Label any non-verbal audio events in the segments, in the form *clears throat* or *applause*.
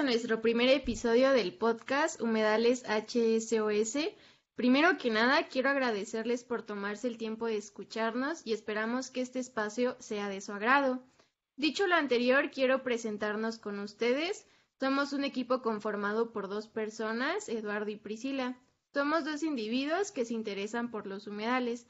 a nuestro primer episodio del podcast Humedales HSOS. Primero que nada, quiero agradecerles por tomarse el tiempo de escucharnos y esperamos que este espacio sea de su agrado. Dicho lo anterior, quiero presentarnos con ustedes. Somos un equipo conformado por dos personas, Eduardo y Priscila. Somos dos individuos que se interesan por los humedales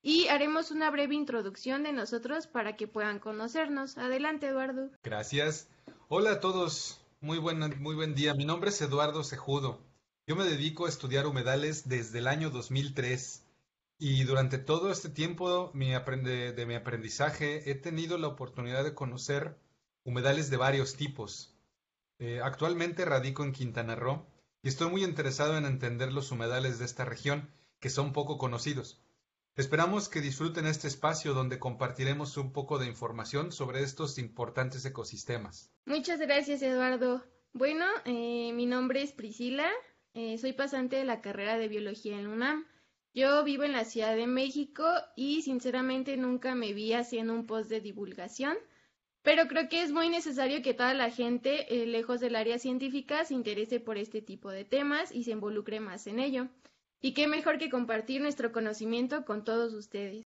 y haremos una breve introducción de nosotros para que puedan conocernos. Adelante, Eduardo. Gracias. Hola a todos. Muy buen, muy buen día. Mi nombre es Eduardo Cejudo. Yo me dedico a estudiar humedales desde el año 2003 y durante todo este tiempo de mi aprendizaje he tenido la oportunidad de conocer humedales de varios tipos. Eh, actualmente radico en Quintana Roo y estoy muy interesado en entender los humedales de esta región que son poco conocidos. Esperamos que disfruten este espacio donde compartiremos un poco de información sobre estos importantes ecosistemas. Muchas gracias, Eduardo. Bueno, eh, mi nombre es Priscila, eh, soy pasante de la carrera de biología en UNAM. Yo vivo en la Ciudad de México y sinceramente nunca me vi haciendo un post de divulgación, pero creo que es muy necesario que toda la gente, eh, lejos del área científica, se interese por este tipo de temas y se involucre más en ello. Y qué mejor que compartir nuestro conocimiento con todos ustedes.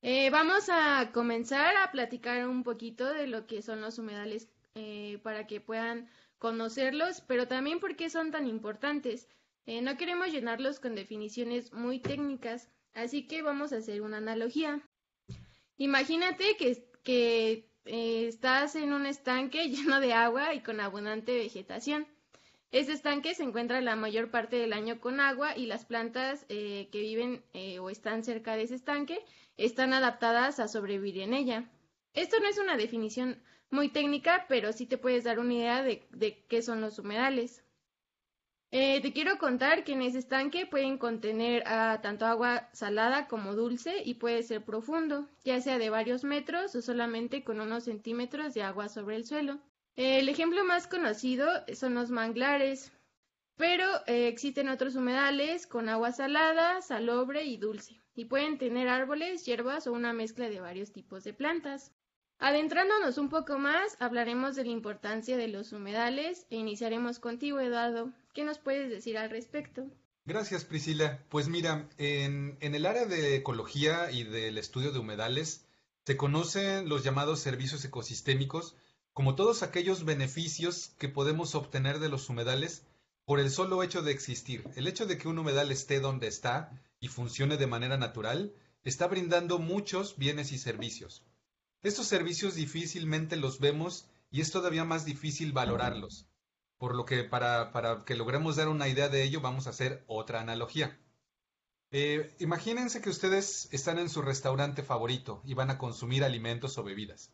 Eh, vamos a comenzar a platicar un poquito de lo que son los humedales eh, para que puedan conocerlos, pero también por qué son tan importantes. Eh, no queremos llenarlos con definiciones muy técnicas, así que vamos a hacer una analogía. Imagínate que, que estás en un estanque *laughs* lleno de agua y con abundante vegetación. Este estanque se encuentra la mayor parte del año con agua y las plantas eh, que viven eh, o están cerca de ese estanque están adaptadas a sobrevivir en ella. Esto no es una definición muy técnica, pero sí te puedes dar una idea de, qué son los humedales. Eh, te quiero contar que en ese estanque pueden contener tanto agua salada como dulce y puede ser profundo, ya sea de varios metros o solamente con unos centímetros de agua sobre el suelo. El ejemplo más conocido son los manglares, pero eh, existen otros humedales con agua salada, salobre y dulce, y pueden tener árboles, hierbas o una mezcla de varios tipos de plantas. Adentrándonos un poco más, hablaremos de la importancia de los humedales e iniciaremos contigo, Eduardo. ¿Qué nos puedes decir al respecto? Gracias, Priscila. Pues mira, en el área de ecología y del estudio de humedales se conocen los llamados servicios ecosistémicos, como todos aquellos beneficios que podemos obtener de los humedales por el solo hecho de existir. El hecho de que un humedal esté donde está y funcione de manera natural está brindando muchos bienes y servicios. Estos servicios difícilmente los vemos y es todavía más difícil valorarlos. Por lo que para, que logremos dar una idea de ello vamos a hacer otra analogía. Eh, imagínense que ustedes están en su restaurante favorito y van a consumir alimentos o bebidas.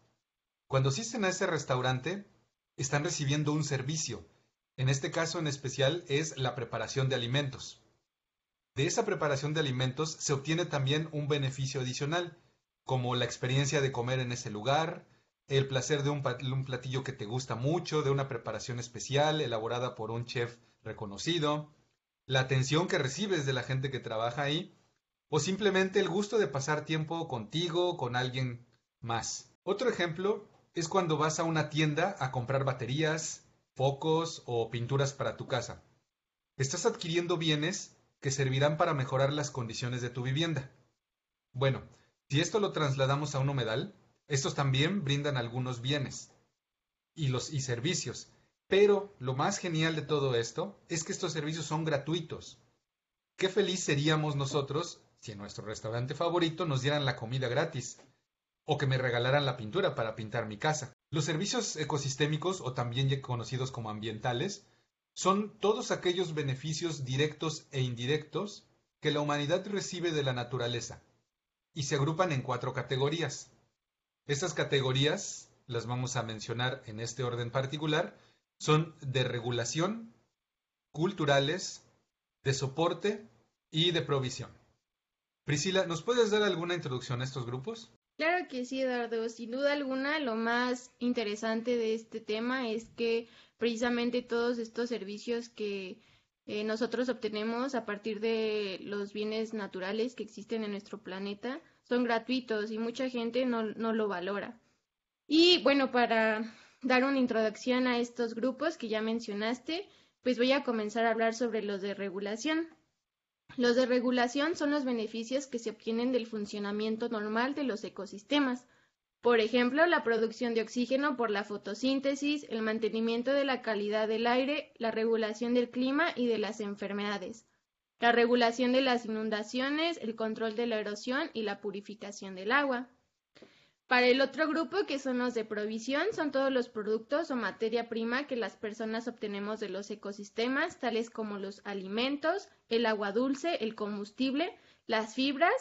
Cuando asisten a ese restaurante, están recibiendo un servicio. En este caso en especial es la preparación de alimentos. De esa preparación de alimentos se obtiene también un beneficio adicional, como la experiencia de comer en ese lugar, el placer de un, platillo que te gusta mucho, de una preparación especial elaborada por un chef reconocido, la atención que recibes de la gente que trabaja ahí, o simplemente el gusto de pasar tiempo contigo, con alguien más. Otro ejemplo es cuando vas a una tienda a comprar baterías, focos o pinturas para tu casa. Estás adquiriendo bienes que servirán para mejorar las condiciones de tu vivienda. Bueno, si esto lo trasladamos a un humedal, estos también brindan algunos bienes y, los, y servicios. Pero lo más genial de todo esto es que estos servicios son gratuitos. Qué feliz seríamos nosotros si en nuestro restaurante favorito nos dieran la comida gratis o que me regalaran la pintura para pintar mi casa. Los servicios ecosistémicos, o también conocidos como ambientales, son todos aquellos beneficios directos e indirectos que la humanidad recibe de la naturaleza, y se agrupan en cuatro categorías. Estas categorías, las vamos a mencionar en este orden particular, son de regulación, culturales, de soporte y de provisión. Priscila, ¿nos puedes dar alguna introducción a estos grupos? Claro que sí, Eduardo. Sin duda alguna, lo más interesante de este tema es que precisamente todos estos servicios que eh, nosotros obtenemos a partir de los bienes naturales que existen en nuestro planeta son gratuitos y mucha gente no, no lo valora. Y bueno, para dar una introducción a estos grupos que ya mencionaste, pues voy a comenzar a hablar sobre los de regulación. Los de regulación son los beneficios que se obtienen del funcionamiento normal de los ecosistemas. Por ejemplo, la producción de oxígeno por la fotosíntesis, el mantenimiento de la calidad del aire, la regulación del clima y de las enfermedades, la regulación de las inundaciones, el control de la erosión y la purificación del agua. Para el otro grupo, que son los de provisión, son todos los productos o materia prima que las personas obtenemos de los ecosistemas, tales como los alimentos, el agua dulce, el combustible, las fibras,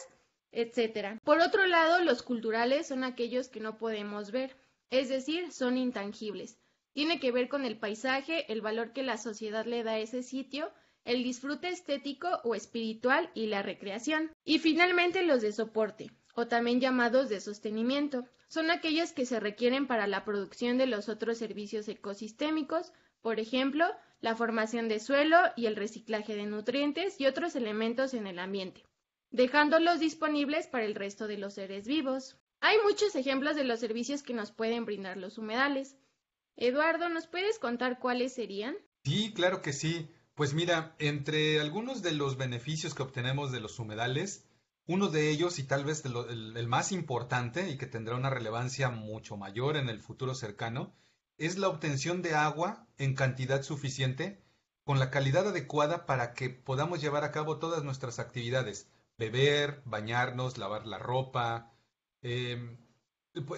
etc. Por otro lado, los culturales son aquellos que no podemos ver, es decir, son intangibles. Tiene que ver con el paisaje, el valor que la sociedad le da a ese sitio, el disfrute estético o espiritual y la recreación. Y finalmente los de soporte o también llamados de sostenimiento. Son aquellos que se requieren para la producción de los otros servicios ecosistémicos, por ejemplo, la formación de suelo y el reciclaje de nutrientes y otros elementos en el ambiente, dejándolos disponibles para el resto de los seres vivos. Hay muchos ejemplos de los servicios que nos pueden brindar los humedales. Eduardo, ¿nos puedes contar cuáles serían? Sí, claro que sí. Pues mira, entre algunos de los beneficios que obtenemos de los humedales, uno de ellos, y tal vez el, más importante y que tendrá una relevancia mucho mayor en el futuro cercano, es la obtención de agua en cantidad suficiente con la calidad adecuada para que podamos llevar a cabo todas nuestras actividades, beber, bañarnos, lavar la ropa. Em,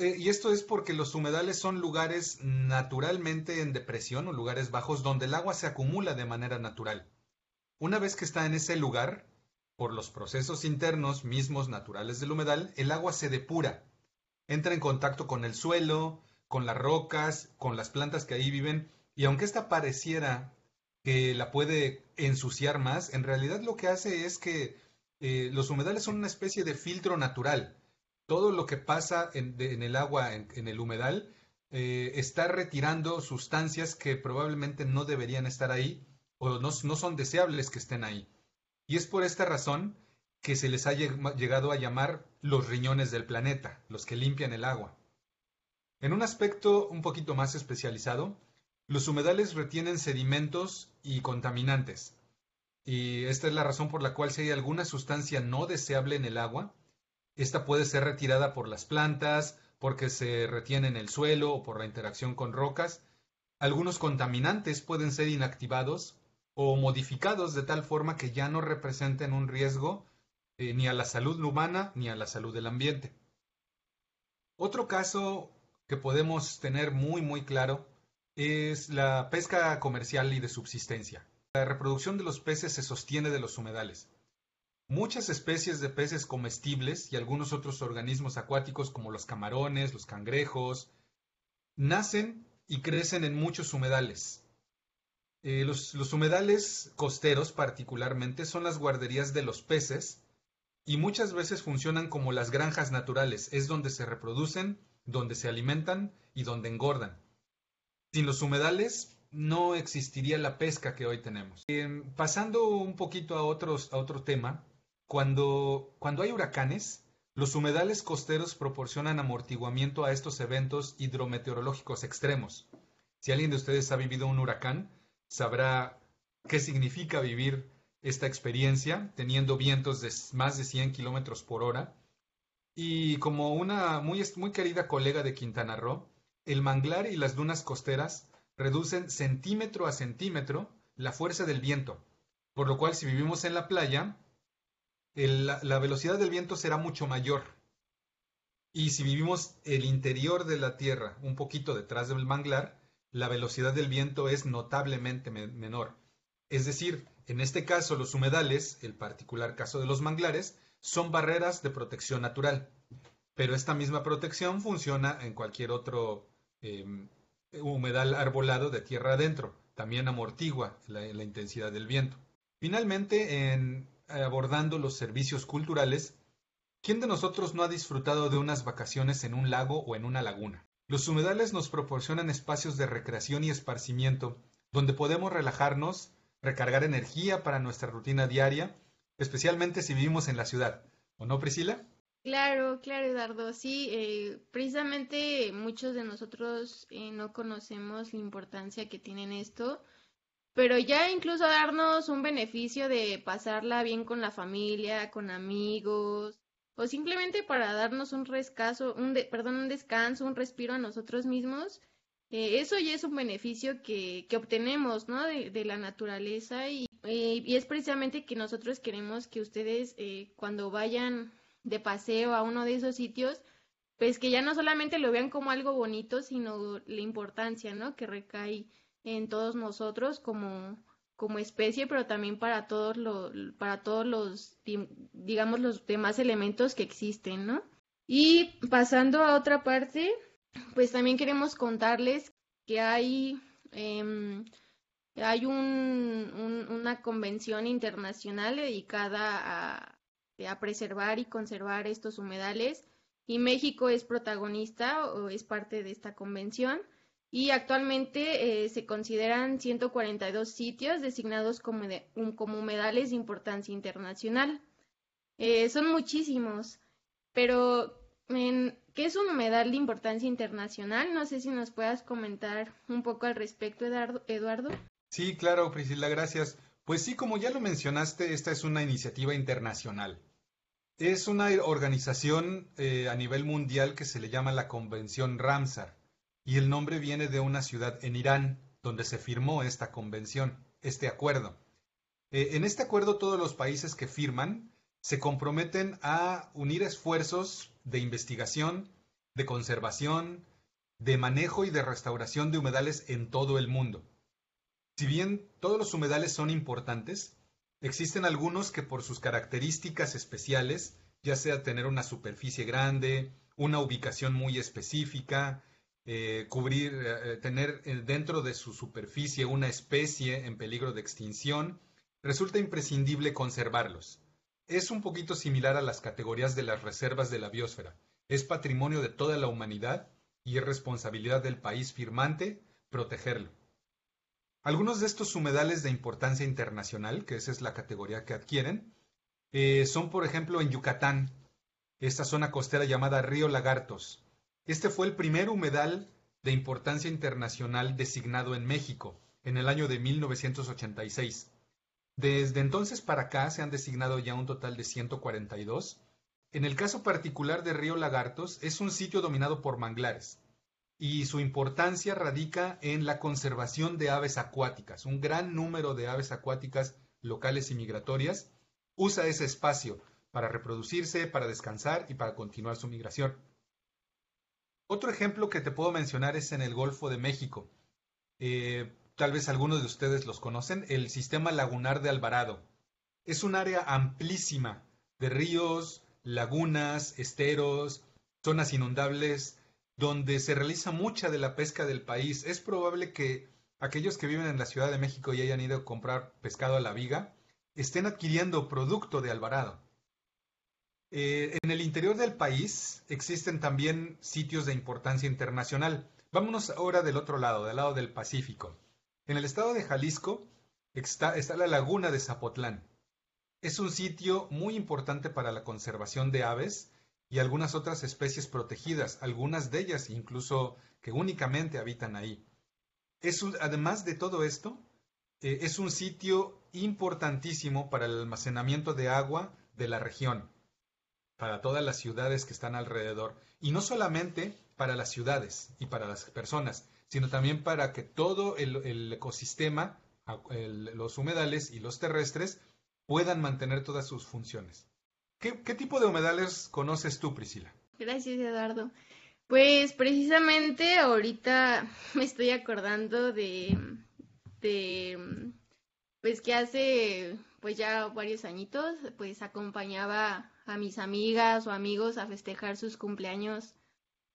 eh, y esto es porque los humedales son lugares naturalmente en depresión o lugares bajos donde el agua se acumula de manera natural. Una vez que está en ese lugar, por los procesos internos mismos naturales del humedal, el agua se depura, entra en contacto con el suelo, con las rocas, con las plantas que ahí viven, y aunque esta pareciera que la puede ensuciar más, en realidad lo que hace es que eh, los humedales son una especie de filtro natural. Todo lo que pasa en, el agua, en, el humedal, eh, está retirando sustancias que probablemente no deberían estar ahí o no son deseables que estén ahí. Y es por esta razón que se les ha llegado a llamar los riñones del planeta, los que limpian el agua. En un aspecto un poquito más especializado, los humedales retienen sedimentos y contaminantes. Y esta es la razón por la cual si hay alguna sustancia no deseable en el agua, esta puede ser retirada por las plantas, porque se retiene en el suelo o por la interacción con rocas. Algunos contaminantes pueden ser inactivados o modificados de tal forma que ya no representen un riesgo eh, ni a la salud humana ni a la salud del ambiente. Otro caso que podemos tener muy muy claro es la pesca comercial y de subsistencia. La reproducción de los peces se sostiene de los humedales. Muchas especies de peces comestibles y algunos otros organismos acuáticos como los camarones, los cangrejos, nacen y crecen en muchos humedales, eh, los, humedales costeros particularmente son las guarderías de los peces y muchas veces funcionan como las granjas naturales, es donde se reproducen, donde se alimentan y donde engordan. Sin los humedales no existiría la pesca que hoy tenemos. Em, pasando un poquito a, a otro tema, cuando, cuando hay huracanes, los humedales costeros proporcionan amortiguamiento a estos eventos hidrometeorológicos extremos. Si alguien de ustedes ha vivido un huracán, sabrá qué significa vivir esta experiencia teniendo vientos de más de 100 kilómetros por hora. Y como una muy, muy querida colega de Quintana Roo, el manglar y las dunas costeras reducen centímetro a centímetro la fuerza del viento, por lo cual si vivimos en la playa, la velocidad del viento será mucho mayor. Y si vivimos el interior de la Tierra, un poquito detrás del manglar, la velocidad del viento es notablemente menor. Es decir, en este caso los humedales, el particular caso de los manglares, son barreras de protección natural. Pero esta misma protección funciona en cualquier otro em, humedal arbolado de tierra adentro. También amortigua la, intensidad del viento. Finalmente, en abordando los servicios culturales, ¿quién de nosotros no ha disfrutado de unas vacaciones en un lago o en una laguna? Los humedales nos proporcionan espacios de recreación y esparcimiento donde podemos relajarnos, recargar energía para nuestra rutina diaria, especialmente si vivimos en la ciudad. ¿O no, Priscila? Claro, claro, Eduardo. Sí, eh, precisamente muchos de nosotros eh, no conocemos la importancia que tiene esto, pero ya incluso darnos un beneficio de pasarla bien con la familia, con amigos, o simplemente para darnos un rescaso, un perdón, un descanso, un respiro a nosotros mismos, eh, eso ya es un beneficio que, que obtenemos, ¿no? De, de la naturaleza y, y, es precisamente que nosotros queremos que ustedes cuando vayan de paseo a uno de esos sitios, pues que ya no solamente lo vean como algo bonito, sino la importancia, ¿no? Que recae en todos nosotros como, como especie, pero también para todos los, para todos los, digamos, los demás elementos que existen, ¿no? Y pasando a otra parte, pues también queremos contarles que hay, eh, hay un, una convención internacional dedicada a, a preservar y conservar estos humedales y México es protagonista o es parte de esta convención y actualmente eh, se consideran 142 sitios designados como, de, como humedales de importancia internacional. Eh, son muchísimos, pero ¿qué es un humedal de importancia internacional? No sé si nos puedas comentar un poco al respecto, Eduardo. Sí, claro, Priscila, gracias. Pues sí, como ya lo mencionaste, esta es una iniciativa internacional. Es una organización eh, a nivel mundial que se le llama la Convención Ramsar y el nombre viene de una ciudad en Irán donde se firmó esta convención, este acuerdo. Eh, en este acuerdo todos los países que firman se comprometen a unir esfuerzos de investigación, de conservación, de manejo y de restauración de humedales en todo el mundo. Si bien todos los humedales son importantes, existen algunos que por sus características especiales, ya sea tener una superficie grande, una ubicación muy específica, eh, cubrir, eh, eh, tener dentro de su superficie una especie en peligro de extinción, resulta imprescindible conservarlos. Es un poquito similar a las categorías de las reservas de la biosfera. Es patrimonio de toda la humanidad y es responsabilidad del país firmante protegerlo. Algunos de estos humedales de importancia internacional, que esa es la categoría que adquieren, son por ejemplo en Yucatán, esta zona costera llamada Río Lagartos. Este fue el primer humedal de importancia internacional designado en México en el año de 1986. Desde entonces para acá se han designado ya un total de 142. En el caso particular de Río Lagartos, es un sitio dominado por manglares y su importancia radica en la conservación de aves acuáticas. Un gran número de aves acuáticas locales y migratorias usa ese espacio para reproducirse, para descansar y para continuar su migración. Otro ejemplo que te puedo mencionar es en el Golfo de México. Eh, tal vez algunos de ustedes los conocen, el sistema lagunar de Alvarado. Es un área amplísima de ríos, lagunas, esteros, zonas inundables, donde se realiza mucha de la pesca del país. Es probable que aquellos que viven en la Ciudad de México y hayan ido a comprar pescado a la viga estén adquiriendo producto de Alvarado. Eh, en el interior del país existen también sitios de importancia internacional. Vámonos ahora del otro lado, del lado del Pacífico. En el estado de Jalisco está, la laguna de Zapotlán. Es un sitio muy importante para la conservación de aves y algunas otras especies protegidas, algunas de ellas incluso que únicamente habitan ahí. Es además de todo esto, eh, es un sitio importantísimo para el almacenamiento de agua de la región, para todas las ciudades que están alrededor, y no solamente para las ciudades y para las personas, sino también para que todo el, ecosistema, los humedales y los terrestres, puedan mantener todas sus funciones. ¿Qué, tipo de humedales conoces tú, Priscila? Gracias, Eduardo. Pues precisamente ahorita me estoy acordando de, de pues que hace pues ya varios añitos pues acompañaba a mis amigas o amigos a festejar sus cumpleaños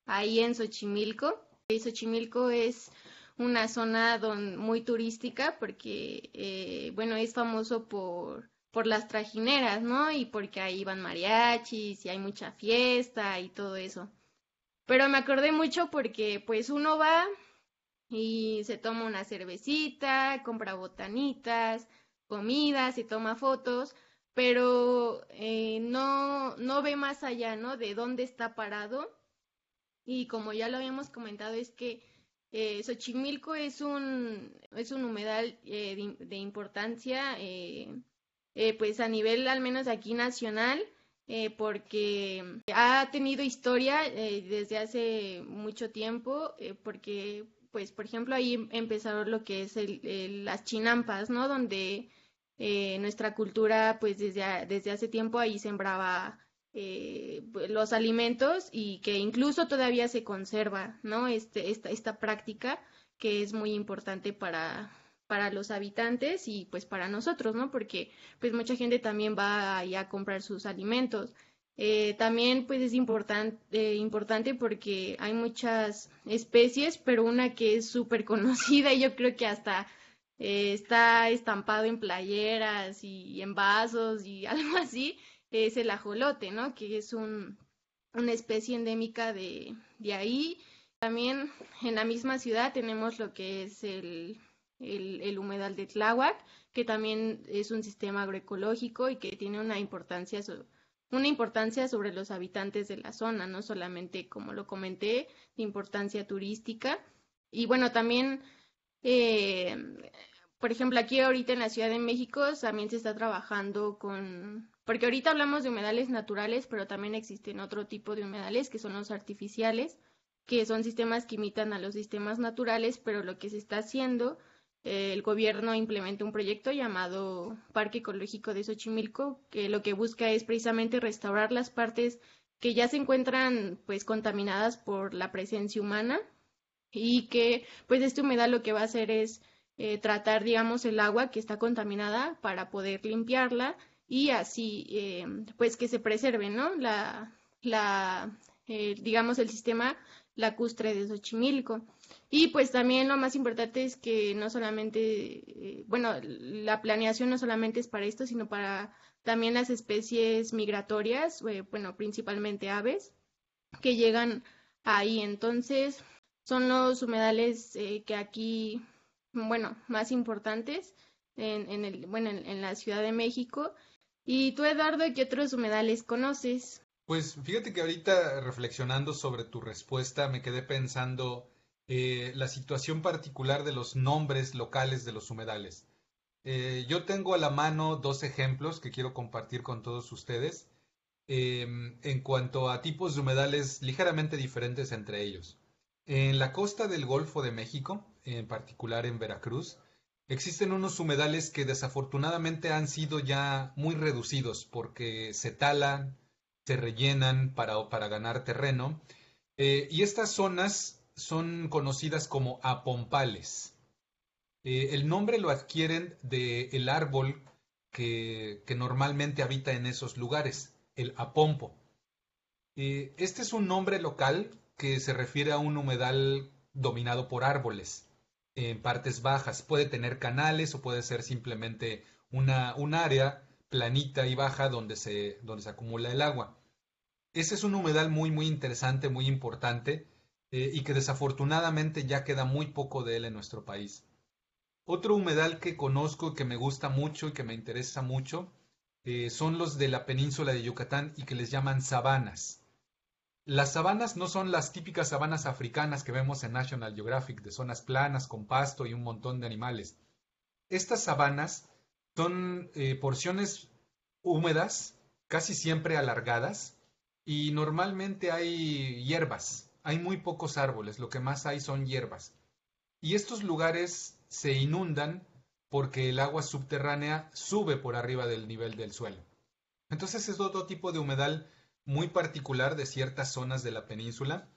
ahí en Xochimilco. Y Xochimilco es una zona don, muy turística porque eh, bueno es famoso por por las trajineras, ¿no? Y porque ahí van mariachis y hay mucha fiesta y todo eso. Pero me acordé mucho porque pues uno va y se toma una cervecita, compra botanitas, comidas y toma fotos, pero eh, no, no ve más allá, ¿no? De dónde está parado. Y como ya lo habíamos comentado, es que eh, Xochimilco es un, es un humedal eh, de, importancia, eh, pues a nivel al menos aquí nacional, porque ha tenido historia desde hace mucho tiempo, porque, pues, por ejemplo, ahí empezaron lo que es las chinampas, ¿no? Donde nuestra cultura, pues, desde, desde hace tiempo ahí sembraba eh, los alimentos y que incluso todavía se conserva, ¿no? Este, esta, esta práctica que es muy importante para, para los habitantes y pues para nosotros, ¿no? Porque pues mucha gente también va a comprar sus alimentos. Eh, también pues es importante eh, importante porque hay muchas especies, pero una que es súper conocida y yo creo que hasta está estampado en playeras y en vasos y *laughs* algo así, es el ajolote, ¿no? Que es un, una especie endémica de, de, ahí. También en la misma ciudad tenemos lo que es el, el, humedal de Tláhuac, que también es un sistema agroecológico y que tiene una importancia, una importancia sobre los habitantes de la zona, no solamente, como lo comenté, de importancia turística. Y bueno, también, eh, por ejemplo, aquí ahorita en la Ciudad de México también se está trabajando con porque ahorita hablamos de humedales naturales, pero también existen otro tipo de humedales que son los artificiales, que son sistemas que imitan a los sistemas naturales, pero lo que se está haciendo, eh, el gobierno implementa un proyecto llamado Parque Ecológico de Xochimilco, que lo que busca es precisamente restaurar las partes que ya se encuentran pues contaminadas por la presencia humana y que pues este humedal lo que va a hacer es eh, tratar digamos el agua que está contaminada para poder limpiarla y así eh, pues que se preserve, ¿no? La, eh, digamos el sistema lacustre de Xochimilco. Y pues también lo más importante es que no solamente, eh, bueno, la planeación no solamente es para esto, sino para también las especies migratorias, bueno, principalmente aves, que llegan ahí. Entonces, son los humedales que aquí, bueno, más importantes en, el, bueno, en, la Ciudad de México ¿Y tú, Eduardo, qué otros humedales conoces? Pues fíjate que ahorita reflexionando sobre tu respuesta me quedé pensando eh, la situación particular de los nombres locales de los humedales. Eh, yo tengo a la mano dos ejemplos que quiero compartir con todos ustedes em, en cuanto a tipos de humedales ligeramente diferentes entre ellos. En la costa del Golfo de México, en particular en Veracruz, Existen unos humedales que desafortunadamente han sido ya muy reducidos porque se talan, se rellenan para, para ganar terreno. Eh, y estas zonas son conocidas como apompales. Eh, el nombre lo adquieren del árbol que, que, normalmente habita en esos lugares, el apompo. Eh, este es un nombre local que se refiere a un humedal dominado por árboles en partes bajas. Puede tener canales o puede ser simplemente una, un área planita y baja donde se, donde se acumula el agua. Ese es un humedal muy, muy interesante, muy importante eh, y que desafortunadamente ya queda muy poco de él en nuestro país. Otro humedal que conozco y que me gusta mucho y que me interesa mucho eh, son los de la península de Yucatán y que les llaman sabanas. Las sabanas no son las típicas sabanas africanas que vemos en National Geographic, de zonas planas, con pasto y un montón de animales. Estas sabanas son eh, porciones húmedas, casi siempre alargadas, y normalmente hay hierbas. Hay muy pocos árboles, lo que más hay son hierbas. Y estos lugares se inundan porque el agua subterránea sube por arriba del nivel del suelo. Entonces es otro tipo de humedal muy particular de ciertas zonas de la península.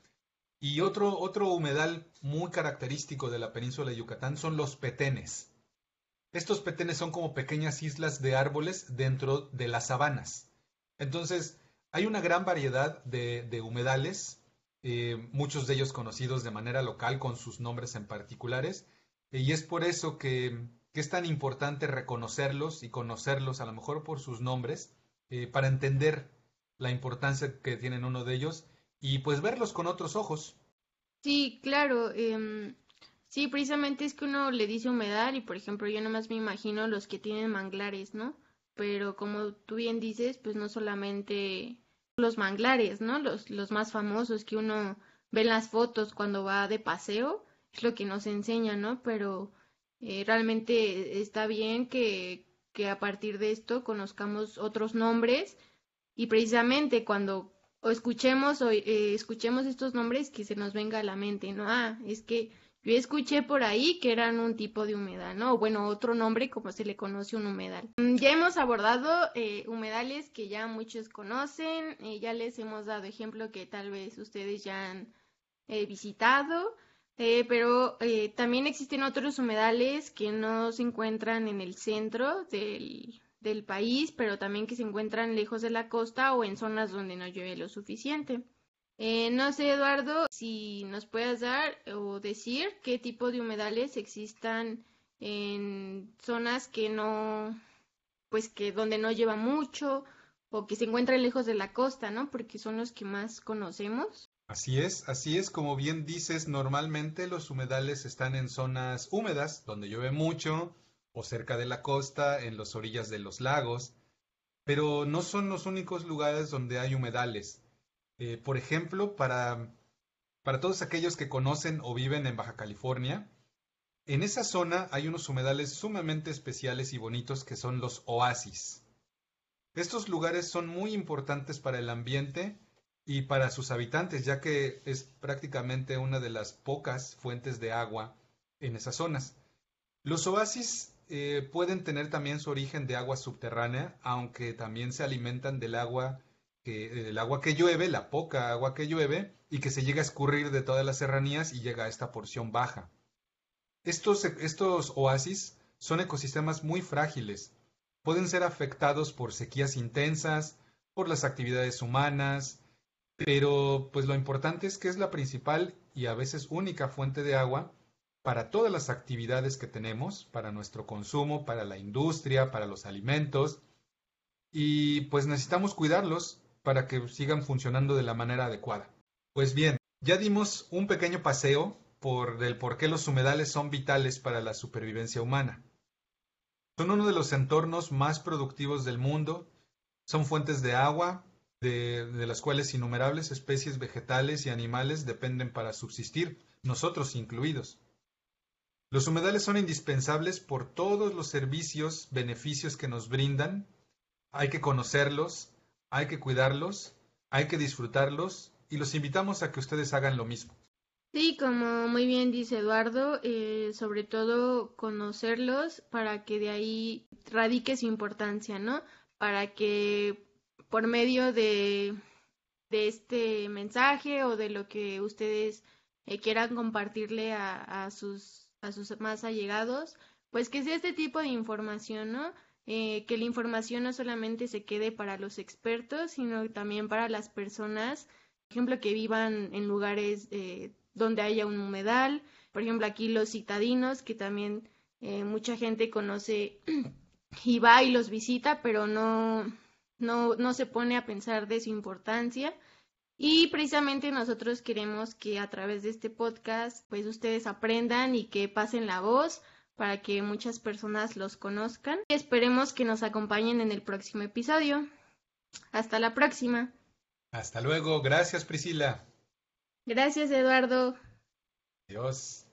Y otro, otro humedal muy característico de la península de Yucatán son los petenes. Estos petenes son como pequeñas islas de árboles dentro de las sabanas. Entonces, hay una gran variedad de, humedales, eh, muchos de ellos conocidos de manera local con sus nombres en particulares, y es por eso que, es tan importante reconocerlos y conocerlos a lo mejor por sus nombres, eh, para entender la importancia que tienen uno de ellos y pues verlos con otros ojos. Sí, claro. Eh, sí, precisamente es que uno le dice humedal y por ejemplo yo nomás me imagino los que tienen manglares, ¿no? pero como tú bien dices, pues no solamente los manglares, ¿no? Los, los más famosos que uno ve en las fotos cuando va de paseo, es lo que nos enseña, ¿no? Pero eh, realmente está bien que, que a partir de esto conozcamos otros nombres y precisamente cuando escuchemos o eh, escuchemos estos nombres que se nos venga a la mente, ¿no? Ah, es que yo escuché por ahí que eran un tipo de humedal, ¿no? O bueno, otro nombre como se le conoce un humedal. Mm, ya hemos abordado eh, humedales que ya muchos conocen, eh, ya les hemos dado ejemplo que tal vez ustedes ya han visitado. Eh, pero eh, también existen otros humedales que no se encuentran en el centro del, del, país, pero también que se encuentran lejos de la costa o en zonas donde no llueve lo suficiente. Eh, no sé, Eduardo, si nos puedes dar o decir qué tipo de humedales existan en zonas que no, pues que donde no lleva mucho o que se encuentran lejos de la costa, ¿no? Porque son los que más conocemos. Así es, así es, como bien dices, normalmente los humedales están en zonas húmedas, donde llueve mucho, o cerca de la costa, en las orillas de los lagos, pero no son los únicos lugares donde hay humedales. Eh, por ejemplo, para, para todos aquellos que conocen o viven en Baja California, en esa zona hay unos humedales sumamente especiales y bonitos que son los oasis. Estos lugares son muy importantes para el ambiente y para sus habitantes, ya que es prácticamente una de las pocas fuentes de agua en esas zonas. Los oasis eh, pueden tener también su origen de agua subterránea, aunque también se alimentan del agua que, agua que llueve, la poca agua que llueve, y que se llega a escurrir de todas las serranías y llega a esta porción baja. Estos, estos oasis son ecosistemas muy frágiles. Pueden ser afectados por sequías intensas, por las actividades humanas, pero pues lo importante es que es la principal y a veces única fuente de agua para todas las actividades que tenemos, para nuestro consumo, para la industria, para los alimentos. Y pues necesitamos cuidarlos para que sigan funcionando de la manera adecuada. Pues bien, ya dimos un pequeño paseo por el por qué los humedales son vitales para la supervivencia humana. Son uno de los entornos más productivos del mundo, son fuentes de agua, de, las cuales innumerables especies vegetales y animales dependen para subsistir, nosotros incluidos. Los humedales son indispensables por todos los servicios, beneficios que nos brindan. Hay que conocerlos, hay que cuidarlos, hay que disfrutarlos y los invitamos a que ustedes hagan lo mismo. Sí, como muy bien dice Eduardo, eh, sobre todo conocerlos para que de ahí radique su importancia, ¿no? Para que por medio de, este mensaje o de lo que ustedes eh, quieran compartirle a, sus, a sus más allegados, pues que sea este tipo de información, ¿no? Eh, que la información no solamente se quede para los expertos, sino también para las personas, por ejemplo, que vivan en lugares eh, donde haya un humedal, por ejemplo, aquí los citadinos, que también mucha gente conoce *clears throat* y va y los visita, pero no, no, no se pone a pensar de su importancia. Y precisamente nosotros queremos que a través de este podcast, pues ustedes aprendan y que pasen la voz para que muchas personas los conozcan. Esperemos que nos acompañen en el próximo episodio. Hasta la próxima. Hasta luego. Gracias, Priscila. Gracias, Eduardo. Adiós.